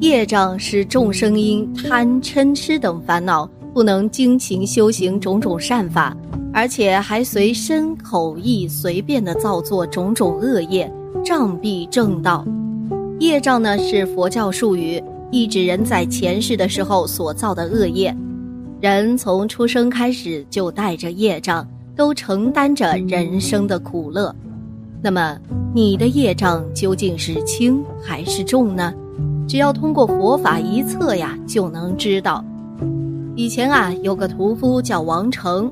业障是众生因贪嗔痴等烦恼，不能精勤修行种种善法，而且还随身口意随便的造作种种恶业，障蔽正道。业障呢，是佛教术语，意指人在前世的时候所造的恶业。人从出生开始就带着业障，都承担着人生的苦乐。那么，你的业障究竟是轻还是重呢？只要通过佛法一测呀，就能知道。以前啊，有个屠夫叫王成，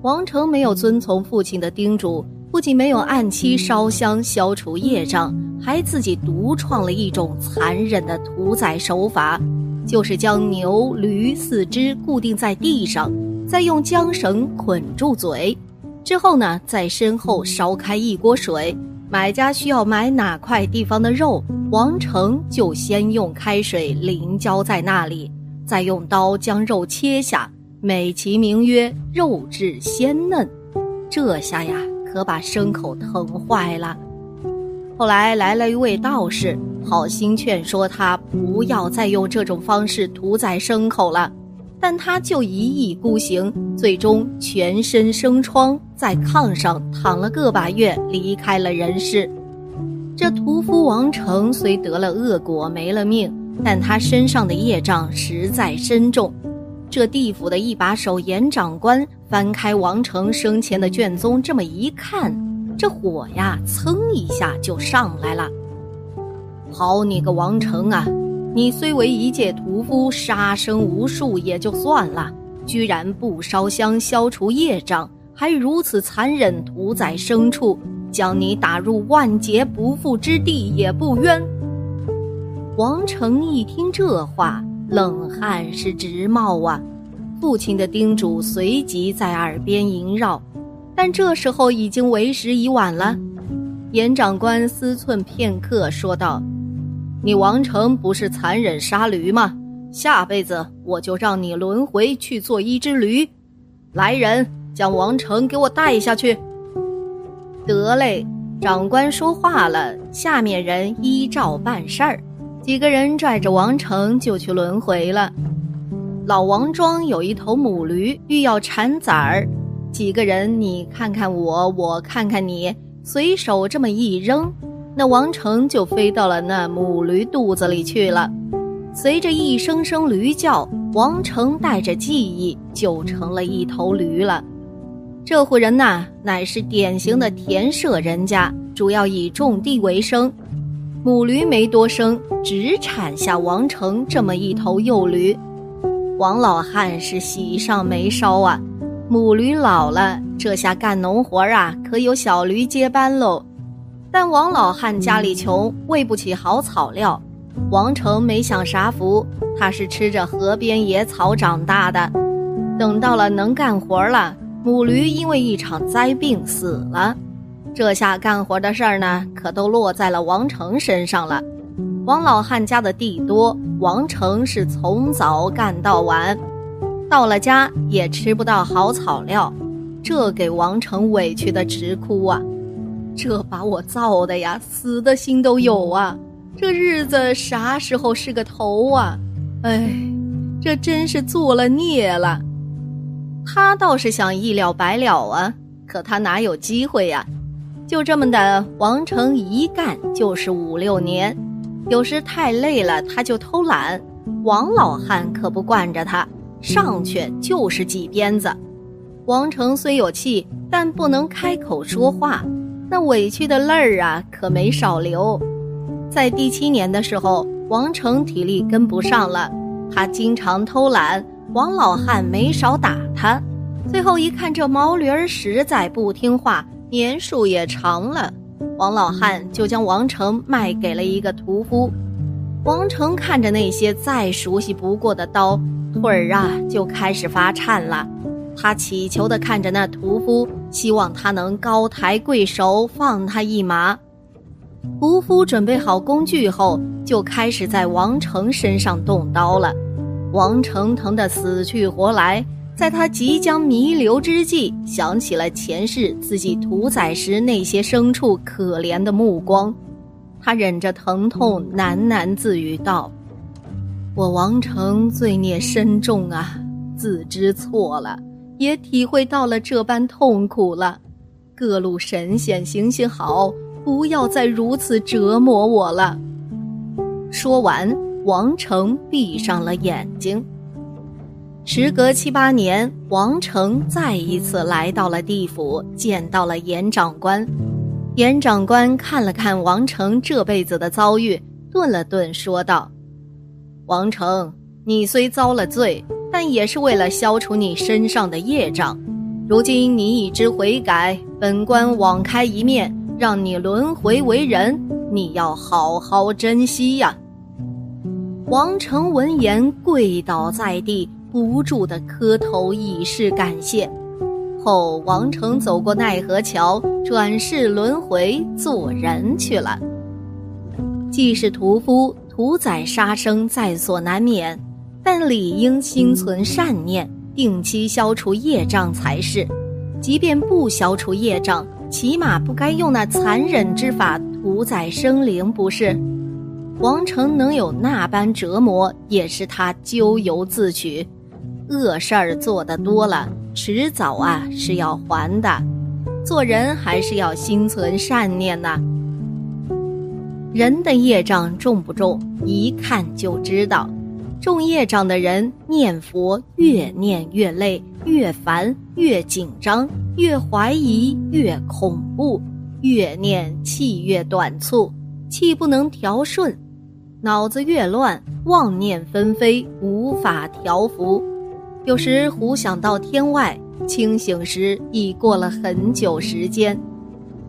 王成没有遵从父亲的叮嘱，不仅没有按期烧香消除业障，还自己独创了一种残忍的屠宰手法。就是将牛、驴四肢固定在地上，再用缰绳捆住嘴，之后呢，在身后烧开一锅水。买家需要买哪块地方的肉，王成就先用开水淋浇在那里，再用刀将肉切下，美其名曰“肉质鲜嫩”。这下呀，可把牲口疼坏了。后来来了一位道士。好心劝说他不要再用这种方式屠宰牲口了，但他就一意孤行，最终全身生疮，在炕上躺了个把月，离开了人世。这屠夫王成虽得了恶果，没了命，但他身上的业障实在深重。这地府的一把手严长官翻开王成生前的卷宗，这么一看，这火呀，噌一下就上来了。好你个王成啊！你虽为一介屠夫，杀生无数也就算了，居然不烧香消除业障，还如此残忍屠宰牲畜，将你打入万劫不复之地也不冤。王成一听这话，冷汗是直冒啊！父亲的叮嘱随即在耳边萦绕，但这时候已经为时已晚了。严长官思忖片刻，说道。你王成不是残忍杀驴吗？下辈子我就让你轮回去做一只驴。来人，将王成给我带下去。得嘞，长官说话了，下面人依照办事儿。几个人拽着王成就去轮回了。老王庄有一头母驴，欲要产崽儿，几个人你看看我，我看看你，随手这么一扔。那王成就飞到了那母驴肚子里去了，随着一声声驴叫，王成带着记忆就成了一头驴了。这户人呐，乃是典型的田舍人家，主要以种地为生。母驴没多生，只产下王成这么一头幼驴。王老汉是喜上眉梢啊，母驴老了，这下干农活啊，可有小驴接班喽。但王老汉家里穷，喂不起好草料。王成没享啥福，他是吃着河边野草长大的。等到了能干活了，母驴因为一场灾病死了。这下干活的事儿呢，可都落在了王成身上了。王老汉家的地多，王成是从早干到晚，到了家也吃不到好草料，这给王成委屈的直哭啊。这把我造的呀，死的心都有啊！这日子啥时候是个头啊？哎，这真是做了孽了。他倒是想一了百了啊，可他哪有机会呀？就这么的，王成一干就是五六年。有时太累了，他就偷懒。王老汉可不惯着他，上去就是几鞭子。王成虽有气，但不能开口说话。那委屈的泪儿啊，可没少流。在第七年的时候，王成体力跟不上了，他经常偷懒，王老汉没少打他。最后一看，这毛驴儿实在不听话，年数也长了，王老汉就将王成卖给了一个屠夫。王成看着那些再熟悉不过的刀，腿儿啊就开始发颤了。他祈求地看着那屠夫，希望他能高抬贵手，放他一马。屠夫准备好工具后，就开始在王成身上动刀了。王成疼得死去活来，在他即将弥留之际，想起了前世自己屠宰时那些牲畜可怜的目光，他忍着疼痛喃喃自语道：“我王成罪孽深重啊，自知错了，也体会到了这般痛苦了。各路神仙，行行好，不要再如此折磨我了。说完，王成闭上了眼睛。时隔七八年，王成再一次来到了地府，见到了严长官。严长官看了看王成这辈子的遭遇，顿了顿，说道。王成，你虽遭了罪，但也是为了消除你身上的业障。如今你已知悔改，本官网开一面，让你轮回为人，你要好好珍惜呀。王成闻言跪倒在地，不住的磕头以示感谢。后，王成走过奈何桥，转世轮回做人去了。既是屠夫。屠宰杀生在所难免，但理应心存善念，定期消除业障才是。即便不消除业障，起码不该用那残忍之法屠宰生灵，不是？王成能有那般折磨，也是他咎由自取。恶事儿做得多了，迟早啊是要还的。做人还是要心存善念呐。人的业障重不重，一看就知道。重业障的人念佛越念越累，越烦越紧张，越怀疑越恐怖，越念气越短促，气不能调顺，脑子越乱，妄念纷飞，无法调伏。有时胡想到天外，清醒时已过了很久时间。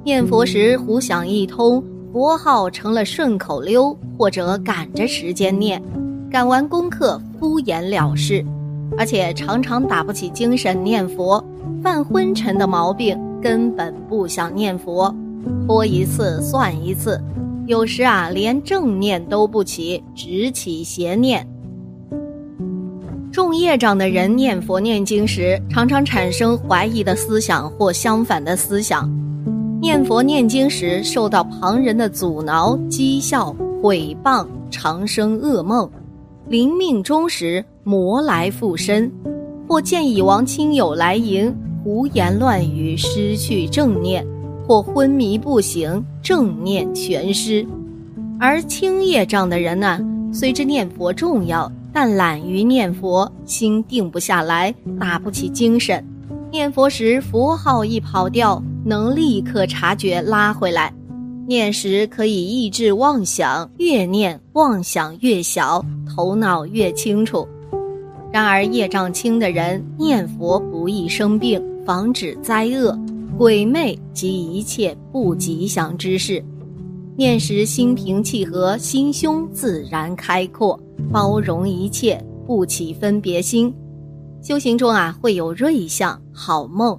念佛时胡想一通。佛号成了顺口溜，或者赶着时间念，赶完功课敷衍了事，而且常常打不起精神念佛，犯昏沉的毛病，根本不想念佛，拖一次算一次，有时啊连正念都不起，只起邪念。重业障的人念佛念经时，常常产生怀疑的思想或相反的思想。念佛念经时受到旁人的阻挠、讥笑、毁谤，常生噩梦；临命终时魔来附身，或见已亡亲友来迎，胡言乱语，失去正念；或昏迷不醒，正念全失。而轻业障的人呢，虽知念佛重要，但懒于念佛，心定不下来，打不起精神。念佛时佛号一跑掉。能立刻察觉拉回来，念时可以抑制妄想，越念妄想越小，头脑越清楚。然而业障轻的人念佛不易生病，防止灾厄、鬼魅及一切不吉祥之事。念时心平气和，心胸自然开阔，包容一切，不起分别心。修行中啊，会有瑞相、好梦。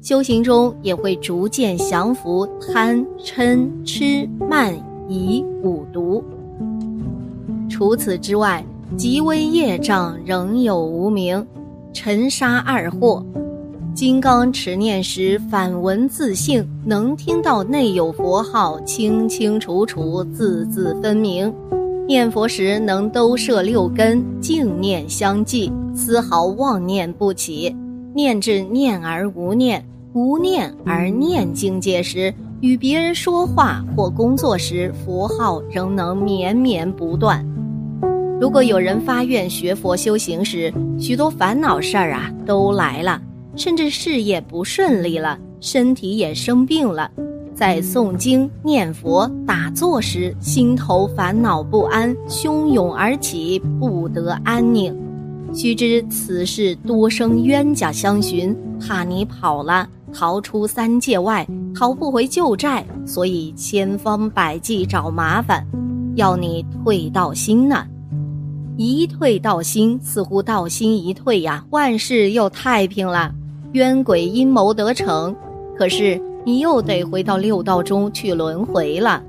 修行中也会逐渐降服贪嗔痴慢疑五毒。除此之外，极微业障仍有无名、尘沙二惑。金刚持念时反闻自性，能听到内有佛号，清清楚楚，字字分明。念佛时能兜摄六根，静念相继，丝毫妄念不起。念至念而无念。无念而念境界时，与别人说话或工作时，佛号仍能绵绵不断。如果有人发愿学佛修行时，许多烦恼事儿啊都来了，甚至事业不顺利了，身体也生病了，在诵经念佛打坐时，心头烦恼不安，汹涌而起，不得安宁。须知此事多生冤家相寻，怕你跑了。逃出三界外，逃不回旧债，所以千方百计找麻烦，要你退道心呢。一退道心，似乎道心一退呀，万事又太平了，冤鬼阴谋得逞。可是你又得回到六道中去轮回了。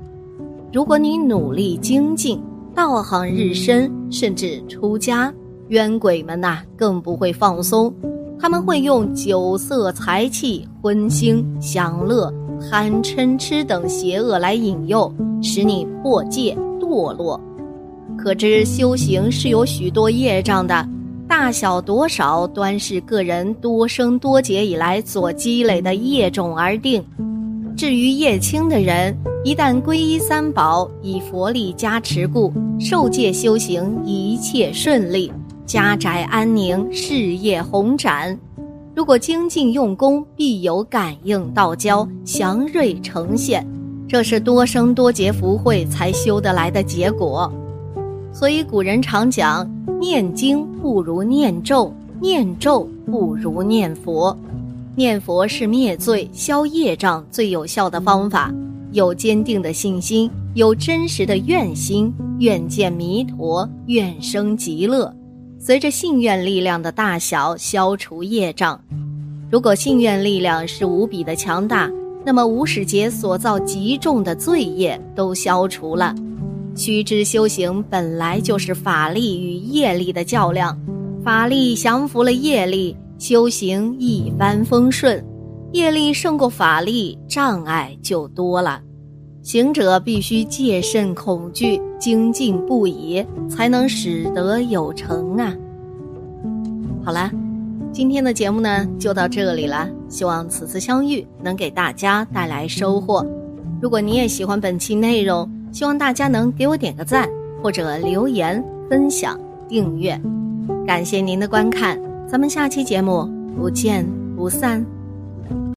如果你努力精进，道行日深，甚至出家，冤鬼们呐，更不会放松。他们会用酒色财气、荤腥、享乐、贪嗔痴等邪恶来引诱，使你破戒堕落。可知修行是有许多业障的，大小多少，端视个人多生多劫以来所积累的业种而定。至于业轻的人，一旦皈依三宝，以佛力加持故，受戒修行一切顺利，家宅安宁，事业宏展。如果精进用功，必有感应道交，祥瑞呈现。这是多生多劫福慧才修得来的结果。所以古人常讲：念经不如念咒，念咒不如念佛。念佛是灭罪、消业障最有效的方法。有坚定的信心，有真实的愿心，愿见弥陀，愿生极乐。随着信愿力量的大小，消除业障。如果信愿力量是无比的强大，那么无始劫所造极重的罪业都消除了。须知修行本来就是法力与业力的较量，法力降服了业力。修行一帆风顺，业力胜过法力，障碍就多了。行者必须戒慎恐惧，精进不已，才能使得有成啊！好了，今天的节目呢就到这里了。希望此次相遇能给大家带来收获。如果你也喜欢本期内容，希望大家能给我点个赞，或者留言、分享、订阅。感谢您的观看。咱们下期节目不见不散。